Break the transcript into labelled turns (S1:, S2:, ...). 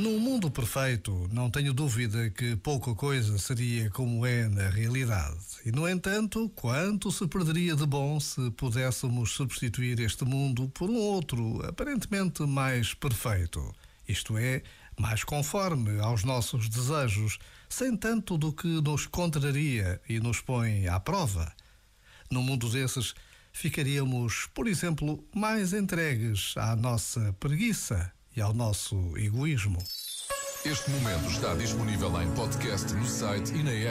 S1: Num mundo perfeito, não tenho dúvida que pouca coisa seria como é na realidade. E, no entanto, quanto se perderia de bom se pudéssemos substituir este mundo por um outro, aparentemente mais perfeito. Isto é, mais conforme aos nossos desejos, sem tanto do que nos contraria e nos põe à prova. Num mundo desses, ficaríamos, por exemplo, mais entregues à nossa preguiça ao nosso egoísmo.
S2: Este momento está disponível em podcast no site e na app.